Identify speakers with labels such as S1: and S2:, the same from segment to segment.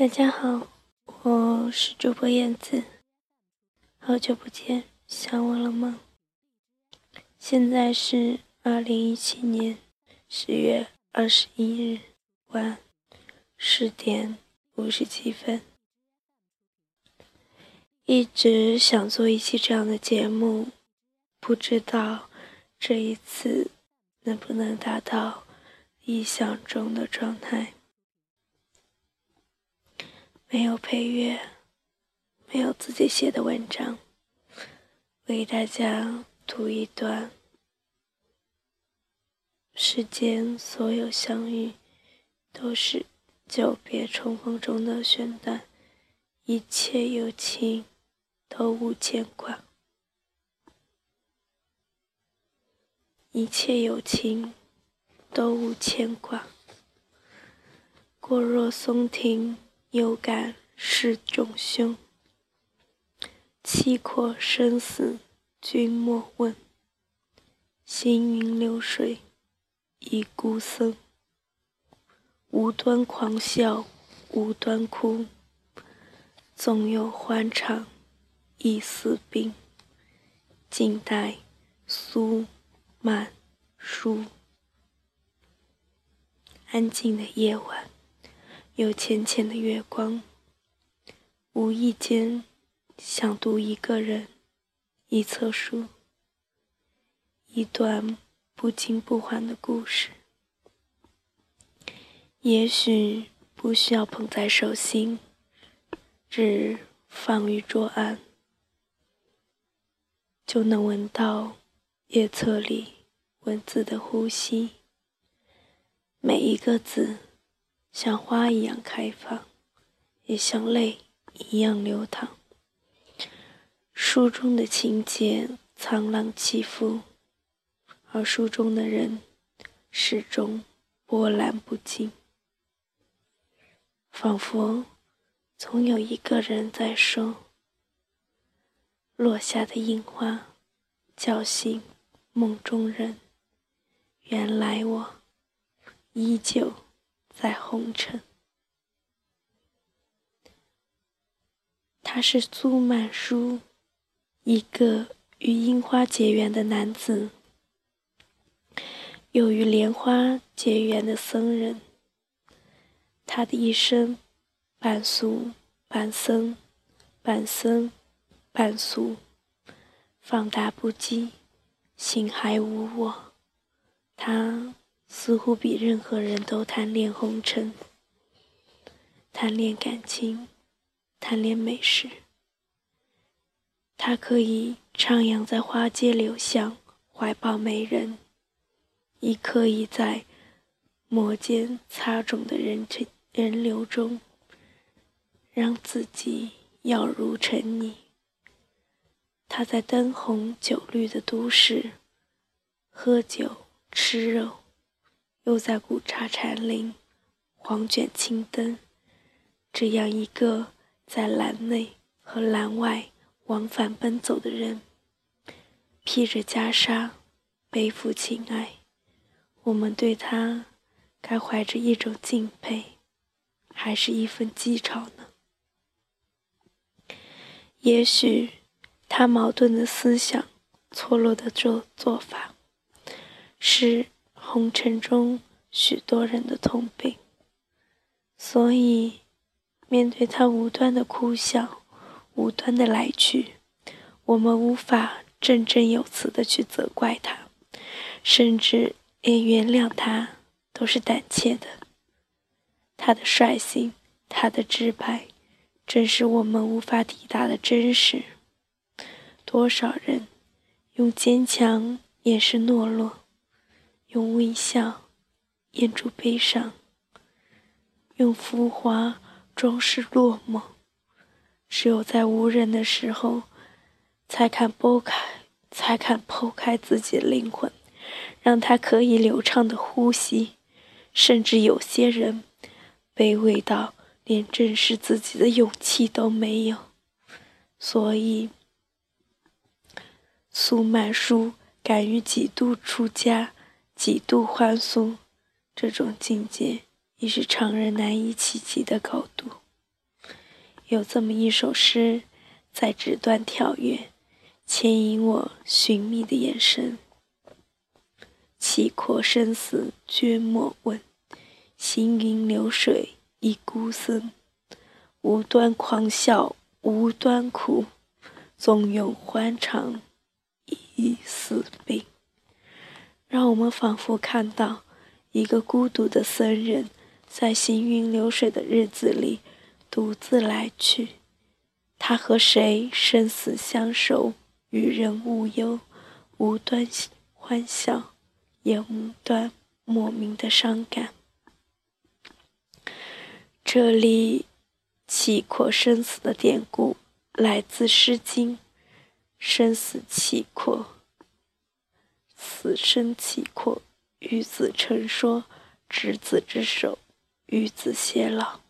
S1: 大家好，我是主播燕子，好久不见，想我了吗？现在是二零一七年十月二十一日晚十点五十七分，一直想做一期这样的节目，不知道这一次能不能达到意想中的状态。没有配乐，没有自己写的文章，为大家读一段：世间所有相遇，都是久别重逢中的选段；一切有情，都无牵挂；一切有情，都无牵挂。过若松亭。有感是种凶，气阔生死君莫问。行云流水一孤僧，无端狂笑无端哭，纵有欢畅亦似病。静待苏满书。安静的夜晚。有浅浅的月光，无意间想读一个人一册书，一段不惊不缓的故事。也许不需要捧在手心，只放于桌案，就能闻到夜册里文字的呼吸，每一个字。像花一样开放，也像泪一样流淌。书中的情节沧浪起伏，而书中的人始终波澜不惊。仿佛总有一个人在说：“落下的樱花，叫醒梦中人。原来我依旧。”在红尘，他是苏曼殊，一个与樱花结缘的男子，又与莲花结缘的僧人。他的一生，半俗半僧，半僧半俗，放大不羁，心还无我。他。似乎比任何人都贪恋红尘，贪恋感情，贪恋美食。他可以徜徉在花街柳巷，怀抱美人；亦可以在摩肩擦踵的人人流中，让自己要如尘泥。他在灯红酒绿的都市，喝酒吃肉。又在古刹禅林，黄卷青灯，这样一个在栏内和栏外往返奔走的人，披着袈裟，背负情爱，我们对他该怀着一种敬佩，还是一份讥嘲呢？也许他矛盾的思想，错落的做做法，是。红尘中许多人的通病，所以面对他无端的哭笑、无端的来去，我们无法振振有词的去责怪他，甚至连原谅他都是胆怯的。他的率性，他的直白，正是我们无法抵达的真实。多少人用坚强掩饰懦弱。用微笑掩住悲伤，用浮华装饰落寞。只有在无人的时候，才敢剥开，才敢剖开自己的灵魂，让它可以流畅的呼吸。甚至有些人，卑微到连正视自己的勇气都没有。所以，苏曼殊敢于几度出家。几度欢送，这种境界已是常人难以企及的高度。有这么一首诗，在纸端跳跃，牵引我寻觅的眼神。气阔生死绝莫问，行云流水一孤僧。无端狂笑无端哭，纵有欢肠亦似病。让我们仿佛看到一个孤独的僧人，在行云流水的日子里独自来去。他和谁生死相守，与人无忧，无端欢笑。也无端莫名的伤感。这里“契阔生死”的典故来自《诗经》：“生死契阔，死生契阔。”与子成说：“执子之手，与子偕老。”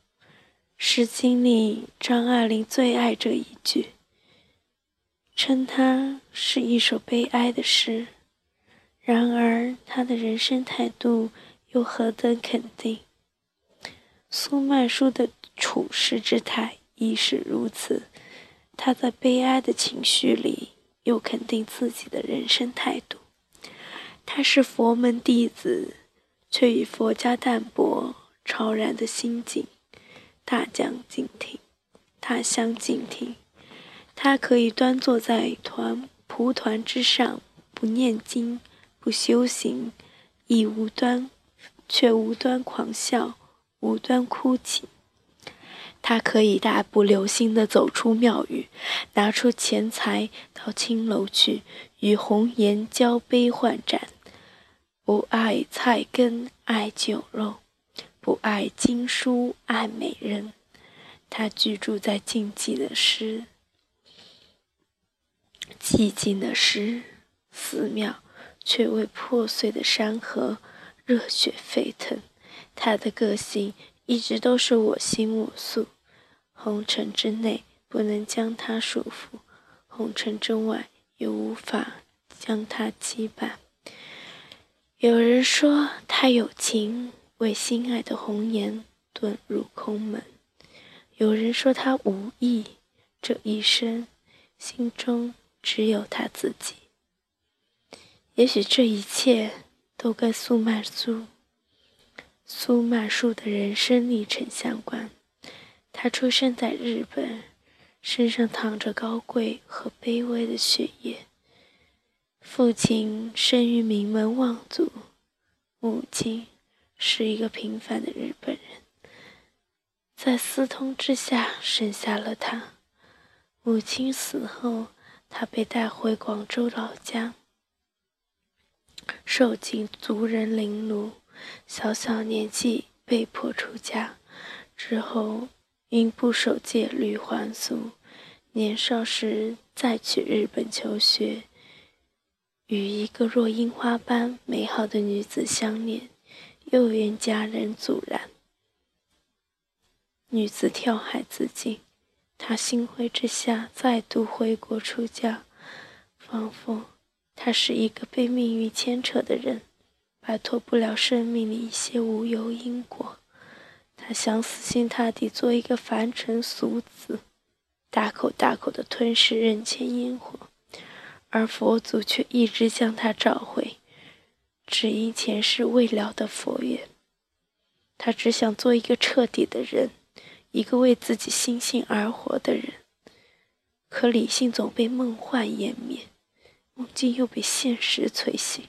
S1: 《诗经》里张爱玲最爱这一句，称它是一首悲哀的诗。然而，他的人生态度又何等肯定？苏曼殊的处世之态亦是如此。他在悲哀的情绪里，又肯定自己的人生态度。他是佛门弟子，却以佛家淡泊超然的心境，大将敬亭，大相径庭。他可以端坐在团蒲团之上，不念经。不修行，亦无端，却无端狂笑，无端哭泣。他可以大步流星地走出庙宇，拿出钱财到青楼去，与红颜交杯换盏。不爱菜根爱酒肉，不爱经书爱美人。他居住在静寂的诗，寂静的诗寺庙。却为破碎的山河热血沸腾。他的个性一直都是我行我素，红尘之内不能将他束缚，红尘之外又无法将他羁绊。有人说他有情，为心爱的红颜遁入空门；有人说他无意，这一生心中只有他自己。也许这一切都跟苏曼殊、苏曼殊的人生历程相关。他出生在日本，身上淌着高贵和卑微的血液。父亲生于名门望族，母亲是一个平凡的日本人，在私通之下生下了他。母亲死后，他被带回广州老家。受尽族人凌辱，小小年纪被迫出家，之后因不守戒律还俗，年少时再去日本求学，与一个若樱花般美好的女子相恋，又因家人阻拦，女子跳海自尽，他心灰之下再度回国出家，仿佛。他是一个被命运牵扯的人，摆脱不了生命里一些无由因果。他想死心塌地做一个凡尘俗子，大口大口的吞噬人间烟火，而佛祖却一直将他召回，只因前世未了的佛缘。他只想做一个彻底的人，一个为自己心性而活的人，可理性总被梦幻湮灭。梦境又被现实催醒，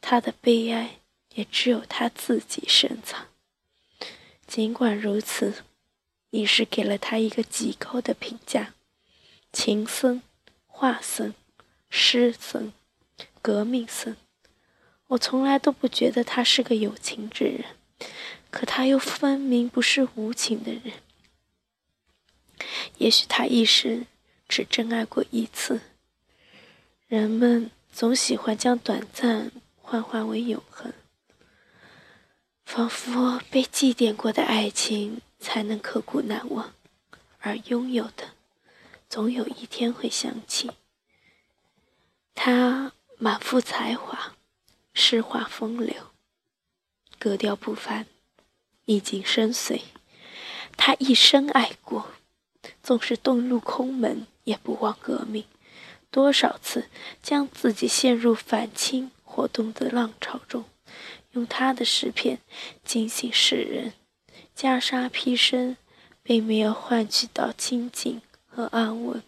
S1: 他的悲哀也只有他自己深藏。尽管如此，你是给了他一个极高的评价：情僧、画僧、诗僧、革命僧。我从来都不觉得他是个有情之人，可他又分明不是无情的人。也许他一生只真爱过一次。人们总喜欢将短暂幻化为永恒，仿佛被祭奠过的爱情才能刻骨难忘，而拥有的，总有一天会想起。他满腹才华，诗画风流，格调不凡，意境深邃。他一生爱过，纵是遁入空门，也不忘革命。多少次将自己陷入反清活动的浪潮中，用他的诗篇警醒世人。袈裟披身，并没有换取到清净和安稳，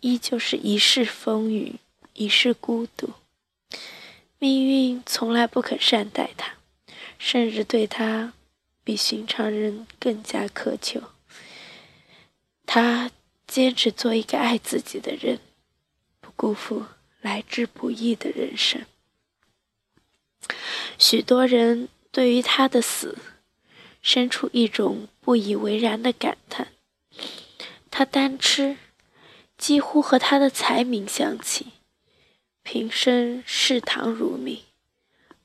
S1: 依旧是一世风雨，一世孤独。命运从来不肯善待他，甚至对他比寻常人更加苛求。他坚持做一个爱自己的人，不辜负来之不易的人生。许多人对于他的死，生出一种不以为然的感叹。他单吃，几乎和他的才名相齐，平生视糖如命，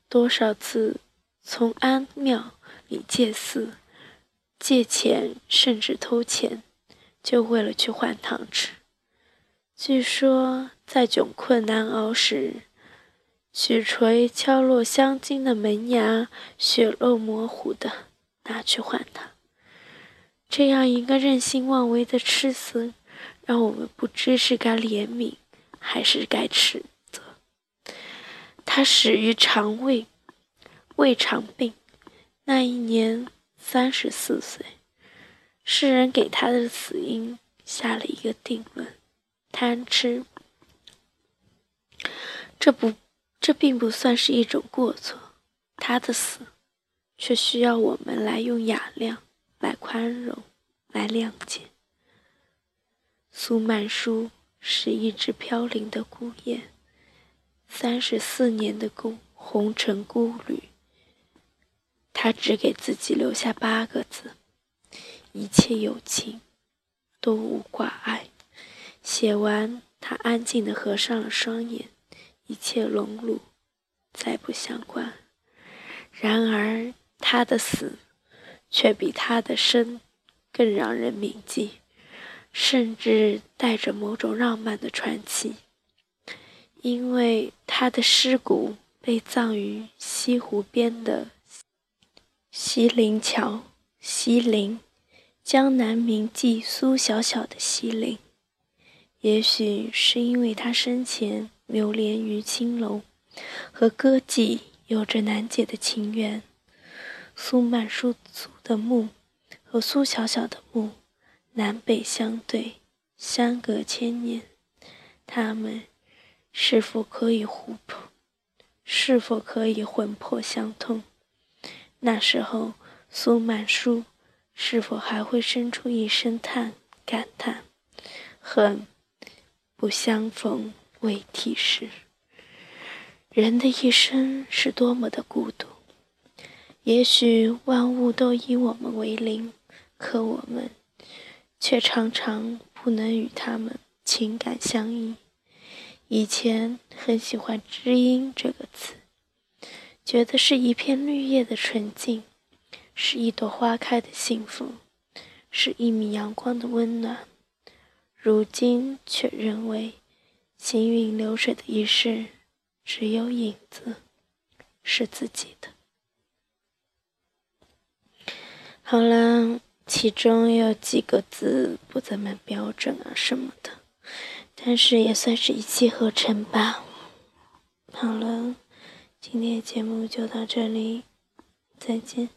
S1: 多少次从庵庙里借寺、借钱，甚至偷钱。就为了去换糖吃。据说在窘困难熬时，许垂敲落镶金的门牙，血肉模糊的拿去换糖。这样一个任性妄为的痴僧，让我们不知是该怜悯，还是该耻。他死于肠胃胃肠病，那一年三十四岁。世人给他的死因下了一个定论：贪吃。这不，这并不算是一种过错。他的死，却需要我们来用雅量来宽容，来谅解。苏曼殊是一只飘零的孤雁，三十四年的孤红尘孤旅，他只给自己留下八个字。一切有情都无挂碍。写完，他安静地合上了双眼，一切荣辱再不相关。然而，他的死却比他的生更让人铭记，甚至带着某种浪漫的传奇，因为他的尸骨被葬于西湖边的西泠桥，西泠。江南名妓苏小小的西陵，也许是因为他生前流连于青楼，和歌妓有着难解的情缘。苏曼殊族的墓和苏小小的墓南北相对，相隔千年，他们是否可以互碰？是否可以魂魄相通？那时候，苏曼殊。是否还会生出一声叹感叹？恨不相逢未提时。人的一生是多么的孤独。也许万物都以我们为邻，可我们却常常不能与他们情感相依。以前很喜欢“知音”这个词，觉得是一片绿叶的纯净。是一朵花开的幸福，是一米阳光的温暖。如今却认为，行云流水的一世，只有影子是自己的。好了，其中有几个字不怎么标准啊什么的，但是也算是一气呵成吧。好了，今天的节目就到这里，再见。